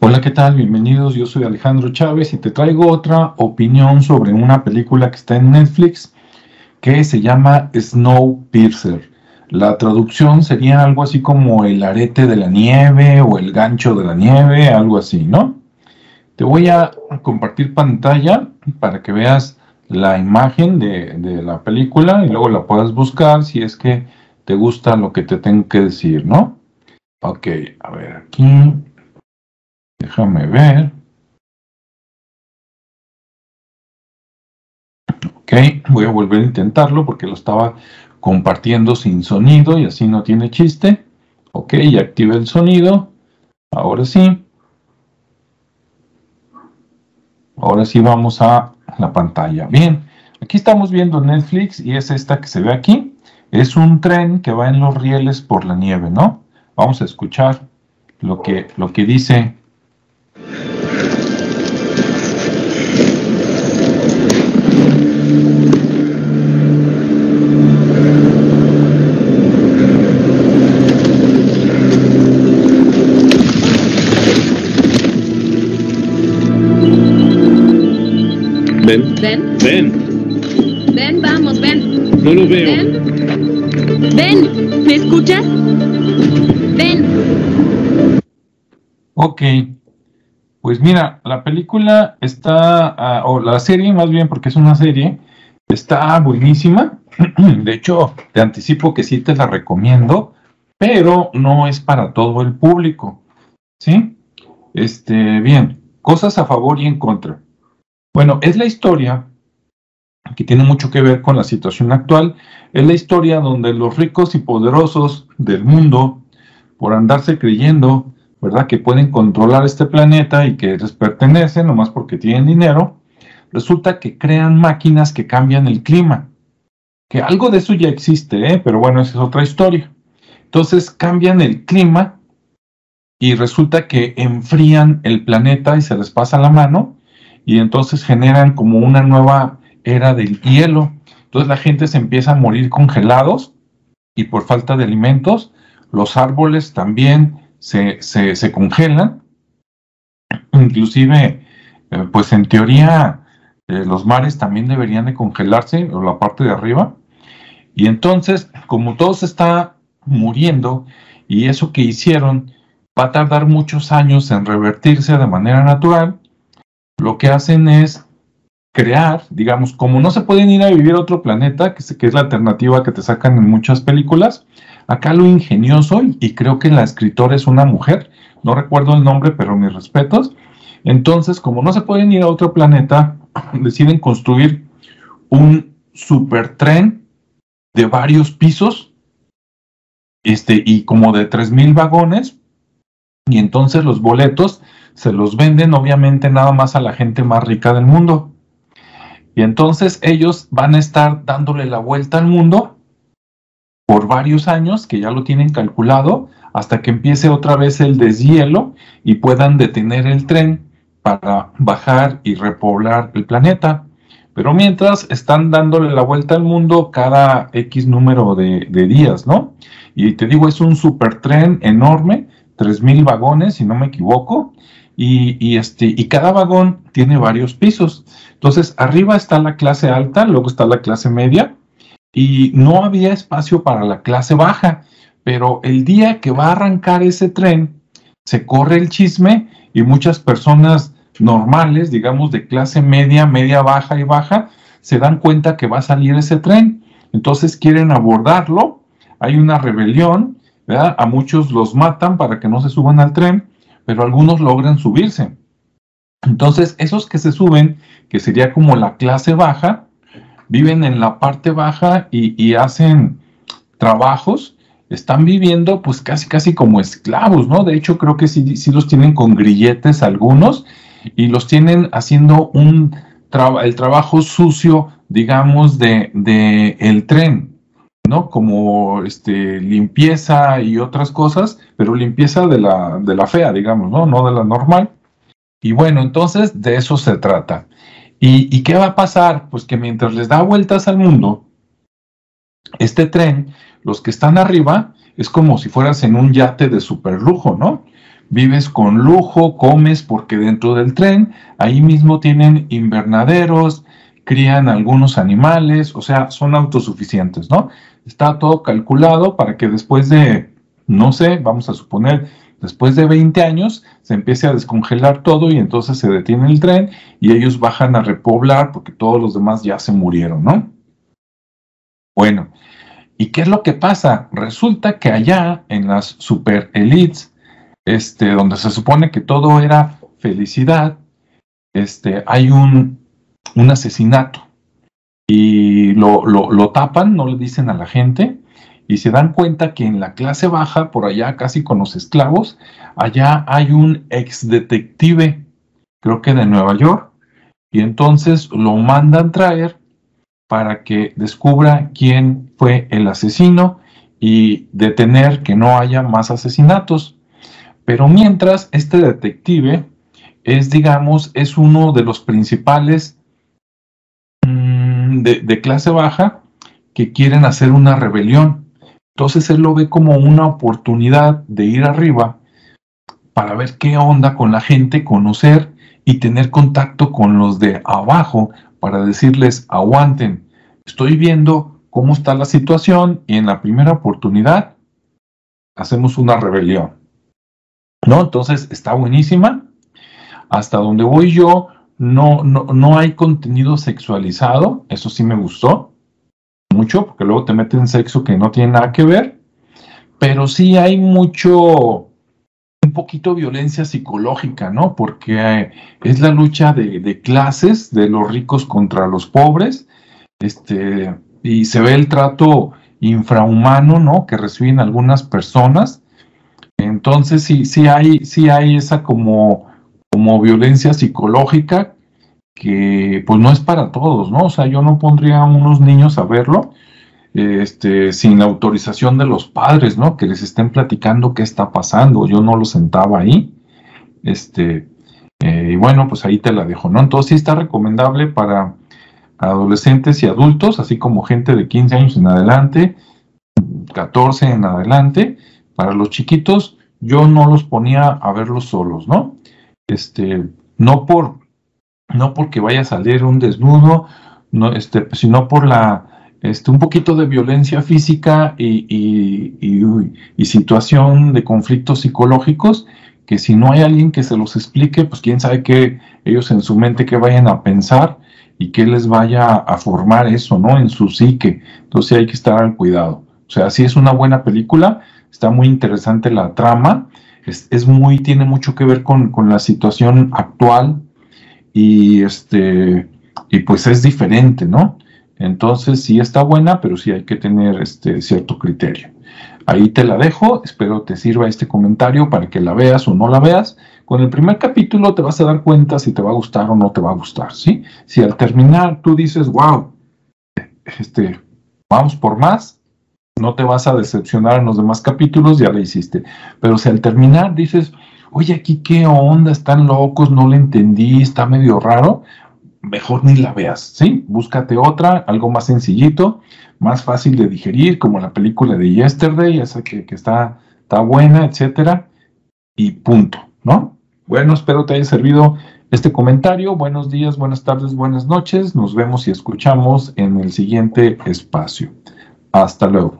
Hola, ¿qué tal? Bienvenidos, yo soy Alejandro Chávez y te traigo otra opinión sobre una película que está en Netflix que se llama Snowpiercer. La traducción sería algo así como el arete de la nieve o el gancho de la nieve, algo así, ¿no? Te voy a compartir pantalla para que veas la imagen de, de la película y luego la puedas buscar si es que te gusta lo que te tengo que decir, ¿no? Ok, a ver aquí. Déjame ver. Ok, voy a volver a intentarlo porque lo estaba compartiendo sin sonido y así no tiene chiste. Ok, ya activé el sonido. Ahora sí. Ahora sí vamos a la pantalla. Bien, aquí estamos viendo Netflix y es esta que se ve aquí. Es un tren que va en los rieles por la nieve, ¿no? Vamos a escuchar lo que, lo que dice Ven. Ven, Ven. ven, vamos, ven. No lo veo. Ven. Ven, ¿me escuchas? Ven. Ok, pues mira, la película está, ah, o la serie más bien, porque es una serie, está buenísima. De hecho, te anticipo que sí te la recomiendo, pero no es para todo el público. ¿Sí? Este, bien, cosas a favor y en contra. Bueno, es la historia que tiene mucho que ver con la situación actual. Es la historia donde los ricos y poderosos del mundo, por andarse creyendo, ¿verdad? Que pueden controlar este planeta y que les pertenece, nomás porque tienen dinero, resulta que crean máquinas que cambian el clima. Que algo de eso ya existe, ¿eh? pero bueno, esa es otra historia. Entonces cambian el clima y resulta que enfrían el planeta y se les pasa la mano y entonces generan como una nueva era del hielo. Entonces la gente se empieza a morir congelados y por falta de alimentos. Los árboles también se, se, congelan. Inclusive, eh, pues en teoría, eh, los mares también deberían de congelarse, o la parte de arriba. Y entonces, como todo se está muriendo, y eso que hicieron va a tardar muchos años en revertirse de manera natural, lo que hacen es crear, digamos, como no se pueden ir a vivir a otro planeta, que es la alternativa que te sacan en muchas películas, acá lo ingenioso, y, creo que la escritora es una mujer, no recuerdo el nombre, pero mis respetos. Entonces, como no se pueden ir a otro planeta, deciden construir un supertren de varios pisos, este, y como de 3.000 vagones, y entonces los boletos se los venden obviamente nada más a la gente más rica del mundo. Y entonces ellos van a estar dándole la vuelta al mundo por varios años, que ya lo tienen calculado, hasta que empiece otra vez el deshielo y puedan detener el tren para bajar y repoblar el planeta. Pero mientras están dándole la vuelta al mundo cada X número de, días, ¿no? Y te digo, es un supertren enorme, 3.000 vagones, si no me equivoco, y, y, este, y cada vagón tiene varios pisos. Entonces, arriba está la clase alta, luego está la clase media, y no había espacio para la clase baja, pero el día que va a arrancar ese tren, se corre el chisme y muchas personas normales, digamos de clase media, media baja y baja, se dan cuenta que va a salir ese tren. Entonces quieren abordarlo, hay una rebelión, ¿verdad? A muchos los matan para que no se suban al tren, pero algunos logran subirse. Entonces, esos que se suben, que sería como la clase baja, viven en la parte baja y, hacen trabajos, están viviendo pues casi casi como esclavos, ¿no? De hecho, creo que sí, sí los tienen con grilletes algunos y los tienen haciendo un el trabajo sucio, digamos, de, de el tren, ¿no? Como este, limpieza y otras cosas, pero limpieza de la, de la fea, digamos, ¿no? No de la normal. Y bueno, entonces de eso se trata. ¿Y, ¿Y qué va a pasar? Pues que mientras les da vueltas al mundo, este tren, los que están arriba, es como si fueras en un yate de super lujo, ¿no? vives con lujo, comes porque dentro del tren, ahí mismo tienen invernaderos, crían algunos animales, o sea, son autosuficientes, ¿no? Está todo calculado para que después de, no sé, vamos a suponer, después de 20 años, se empiece a descongelar todo y entonces se detiene el tren y ellos bajan a repoblar porque todos los demás ya se murieron, ¿no? Bueno, ¿y qué es lo que pasa? Resulta que allá en las super elites, este, donde se supone que todo era felicidad, este, hay un, un asesinato y lo, lo, tapan, no le dicen a la gente y se dan cuenta que en la clase baja, por allá casi con los esclavos, allá hay un ex detective, creo que de Nueva York, y entonces lo mandan traer para que descubra quién fue el asesino y detener que no haya más asesinatos. Pero mientras, este detective es, digamos, es uno de los principales mm, de, clase baja que quieren hacer una rebelión. Entonces él lo ve como una oportunidad de ir arriba para ver qué onda con la gente, conocer y tener contacto con los de abajo para decirles, aguanten, estoy viendo cómo está la situación y en la primera oportunidad hacemos una rebelión. ¿No? Entonces está buenísima. Hasta donde voy yo, no, no, no hay contenido sexualizado, eso sí me gustó mucho, porque luego te meten sexo que no tiene nada que ver, pero sí hay mucho, un poquito violencia psicológica, ¿no? Porque es la lucha de, de, clases, de los ricos contra los pobres, este, y se ve el trato infrahumano, ¿no? Que reciben algunas personas. Entonces sí, sí hay, sí hay esa como, como violencia psicológica que pues no es para todos, ¿no? O sea, yo no pondría a unos niños a verlo este, sin la autorización de los padres, ¿no? Que les estén platicando qué está pasando. Yo no lo sentaba ahí. Este, eh, y bueno, pues ahí te la dejo, ¿no? Entonces sí está recomendable para adolescentes y adultos, así como gente de 15 años en adelante, 14 en adelante. Para los chiquitos, yo no los ponía a verlos solos, ¿no? Este, no por, no porque vaya a salir un desnudo, no, este, sino por la, este, un poquito de violencia física y, y, situación de conflictos psicológicos, que si no hay alguien que se los explique, pues quién sabe qué ellos en su mente que vayan a pensar y que les vaya a formar eso, ¿no? En su psique. Entonces hay que estar al cuidado. O sea, sí es una buena película, está muy interesante la trama, es, muy, tiene mucho que ver con, con, la situación actual y este, y pues es diferente, ¿no? Entonces sí está buena, pero sí hay que tener este cierto criterio. Ahí te la dejo, espero te sirva este comentario para que la veas o no la veas. Con el primer capítulo te vas a dar cuenta si te va a gustar o no te va a gustar, ¿sí? Si al terminar tú dices, wow, este, vamos por más, no te vas a decepcionar en los demás capítulos, ya la hiciste. Pero si al terminar dices, oye, aquí qué onda, están locos, no le entendí, está medio raro, mejor ni la veas, ¿sí? Búscate otra, algo más sencillito, más fácil de digerir, como la película de Yesterday, esa que, que está, está buena, etcétera, y punto, ¿no? Bueno, espero te haya servido este comentario. Buenos días, buenas tardes, buenas noches. Nos vemos y escuchamos en el siguiente espacio. Hasta luego.